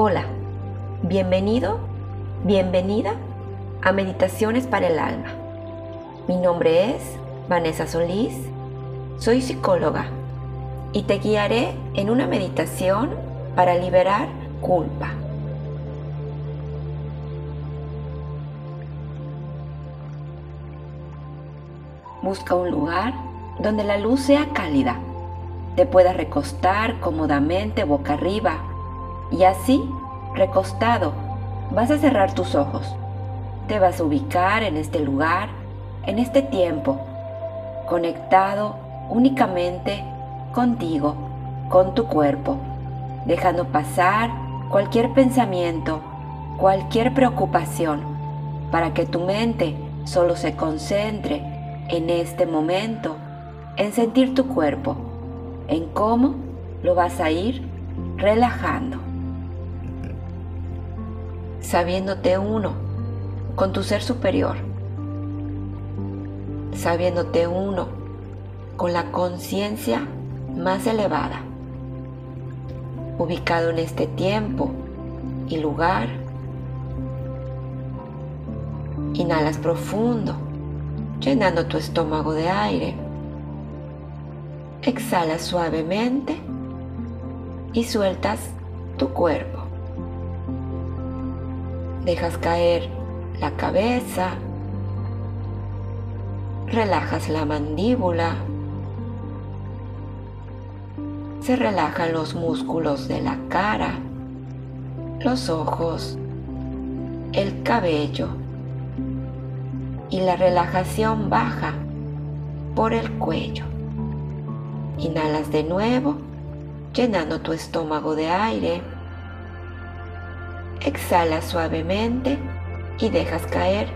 Hola, bienvenido, bienvenida a Meditaciones para el Alma. Mi nombre es Vanessa Solís, soy psicóloga y te guiaré en una meditación para liberar culpa. Busca un lugar donde la luz sea cálida. Te puedas recostar cómodamente boca arriba y así, recostado, vas a cerrar tus ojos. Te vas a ubicar en este lugar, en este tiempo, conectado únicamente contigo, con tu cuerpo, dejando pasar cualquier pensamiento, cualquier preocupación, para que tu mente solo se concentre en este momento, en sentir tu cuerpo, en cómo lo vas a ir relajando sabiéndote uno con tu ser superior, sabiéndote uno con la conciencia más elevada, ubicado en este tiempo y lugar. Inhalas profundo, llenando tu estómago de aire. Exhalas suavemente y sueltas tu cuerpo dejas caer la cabeza, relajas la mandíbula, se relajan los músculos de la cara, los ojos, el cabello y la relajación baja por el cuello. Inhalas de nuevo, llenando tu estómago de aire. Exhala suavemente y dejas caer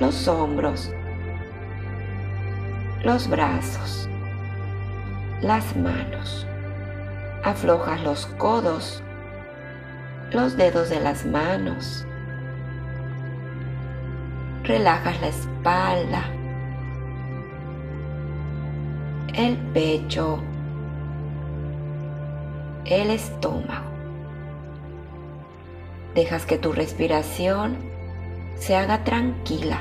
los hombros, los brazos, las manos. Aflojas los codos, los dedos de las manos. Relajas la espalda, el pecho, el estómago. Dejas que tu respiración se haga tranquila,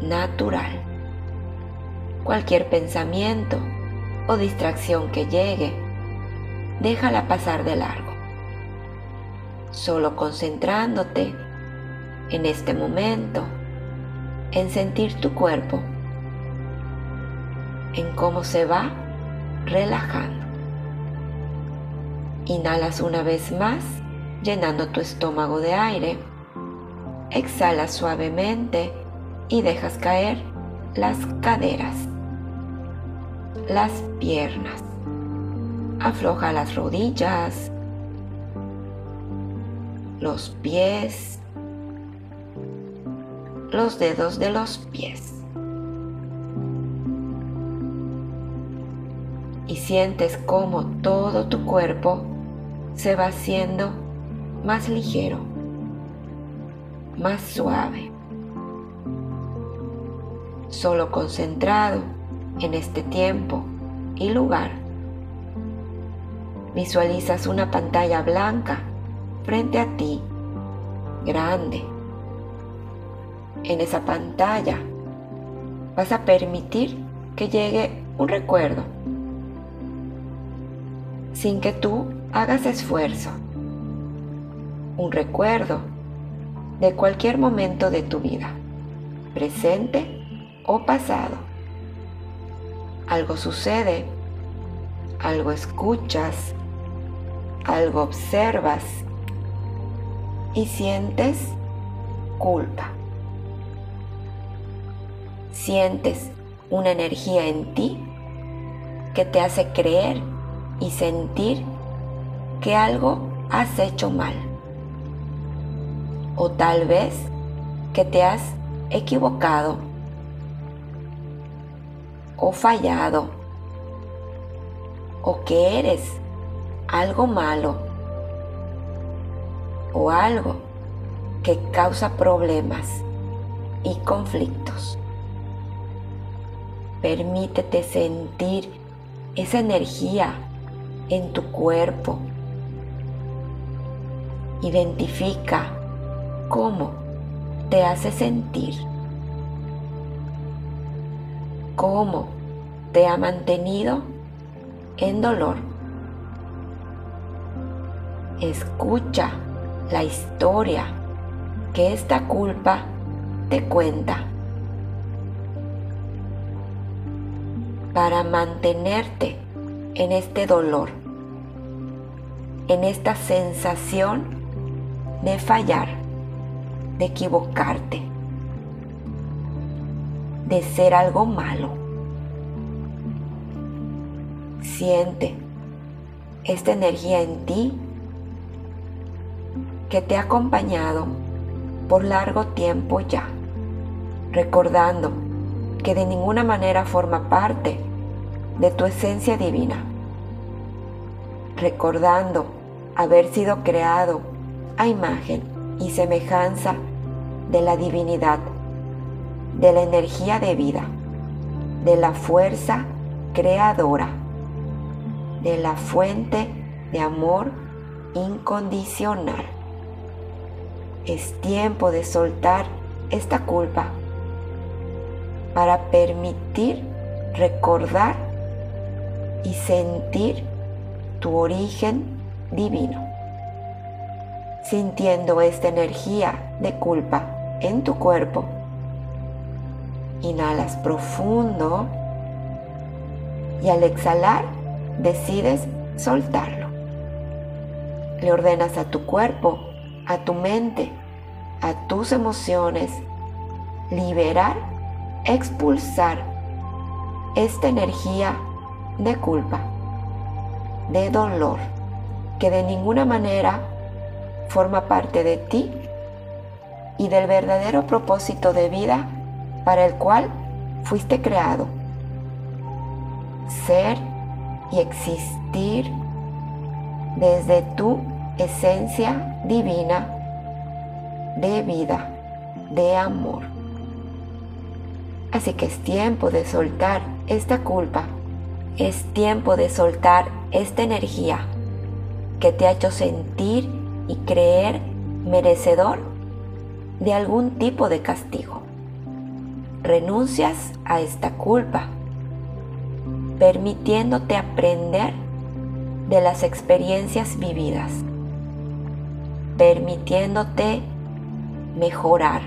natural. Cualquier pensamiento o distracción que llegue, déjala pasar de largo. Solo concentrándote en este momento, en sentir tu cuerpo, en cómo se va relajando. Inhalas una vez más llenando tu estómago de aire. Exhala suavemente y dejas caer las caderas, las piernas. Afloja las rodillas, los pies, los dedos de los pies. Y sientes como todo tu cuerpo se va haciendo más ligero, más suave, solo concentrado en este tiempo y lugar. Visualizas una pantalla blanca frente a ti, grande. En esa pantalla vas a permitir que llegue un recuerdo sin que tú hagas esfuerzo un recuerdo de cualquier momento de tu vida, presente o pasado. Algo sucede, algo escuchas, algo observas y sientes culpa. Sientes una energía en ti que te hace creer y sentir que algo has hecho mal o tal vez que te has equivocado o fallado o que eres algo malo o algo que causa problemas y conflictos. Permítete sentir esa energía en tu cuerpo Identifica cómo te hace sentir, cómo te ha mantenido en dolor. Escucha la historia que esta culpa te cuenta para mantenerte en este dolor, en esta sensación de fallar, de equivocarte, de ser algo malo. Siente esta energía en ti que te ha acompañado por largo tiempo ya, recordando que de ninguna manera forma parte de tu esencia divina, recordando haber sido creado a imagen y semejanza de la divinidad, de la energía de vida, de la fuerza creadora, de la fuente de amor incondicional. Es tiempo de soltar esta culpa para permitir recordar y sentir tu origen divino. Sintiendo esta energía de culpa en tu cuerpo, inhalas profundo y al exhalar decides soltarlo. Le ordenas a tu cuerpo a tu mente, a tus emociones, liberar, expulsar esta energía de culpa, de dolor, que de ninguna manera forma parte de ti y del verdadero propósito de vida para el cual fuiste creado. Ser y existir desde tu esencia divina de vida, de amor. Así que es tiempo de soltar esta culpa, es tiempo de soltar esta energía que te ha hecho sentir y creer merecedor de algún tipo de castigo. Renuncias a esta culpa, permitiéndote aprender de las experiencias vividas permitiéndote mejorar,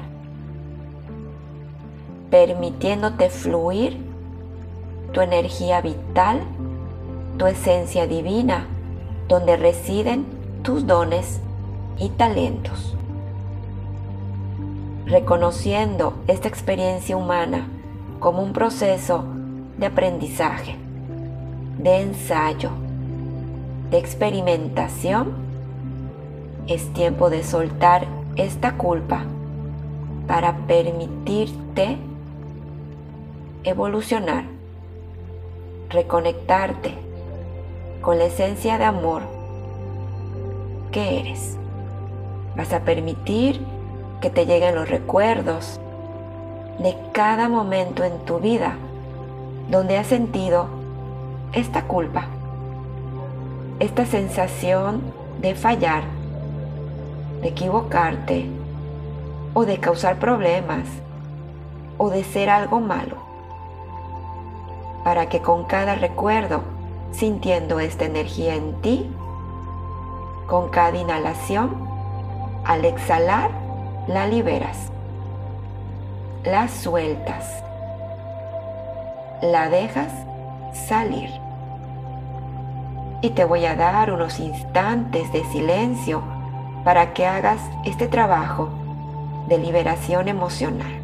permitiéndote fluir tu energía vital, tu esencia divina, donde residen tus dones y talentos. Reconociendo esta experiencia humana como un proceso de aprendizaje, de ensayo, de experimentación, es tiempo de soltar esta culpa para permitirte evolucionar, reconectarte con la esencia de amor que eres. Vas a permitir que te lleguen los recuerdos de cada momento en tu vida donde has sentido esta culpa, esta sensación de fallar de equivocarte o de causar problemas o de ser algo malo. Para que con cada recuerdo, sintiendo esta energía en ti, con cada inhalación, al exhalar, la liberas, la sueltas, la dejas salir. Y te voy a dar unos instantes de silencio para que hagas este trabajo de liberación emocional.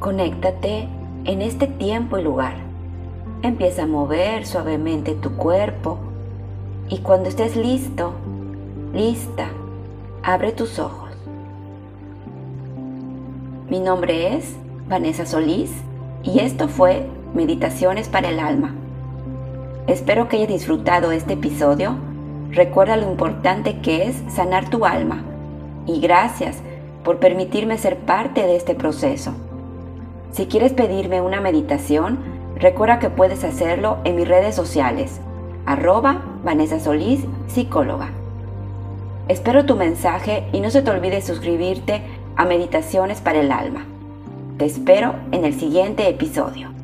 Conéctate en este tiempo y lugar. Empieza a mover suavemente tu cuerpo y cuando estés listo, lista, abre tus ojos. Mi nombre es Vanessa Solís y esto fue Meditaciones para el Alma. Espero que hayas disfrutado este episodio. Recuerda lo importante que es sanar tu alma y gracias por permitirme ser parte de este proceso. Si quieres pedirme una meditación, Recuerda que puedes hacerlo en mis redes sociales, arroba Vanessa Solís, psicóloga. Espero tu mensaje y no se te olvide suscribirte a Meditaciones para el Alma. Te espero en el siguiente episodio.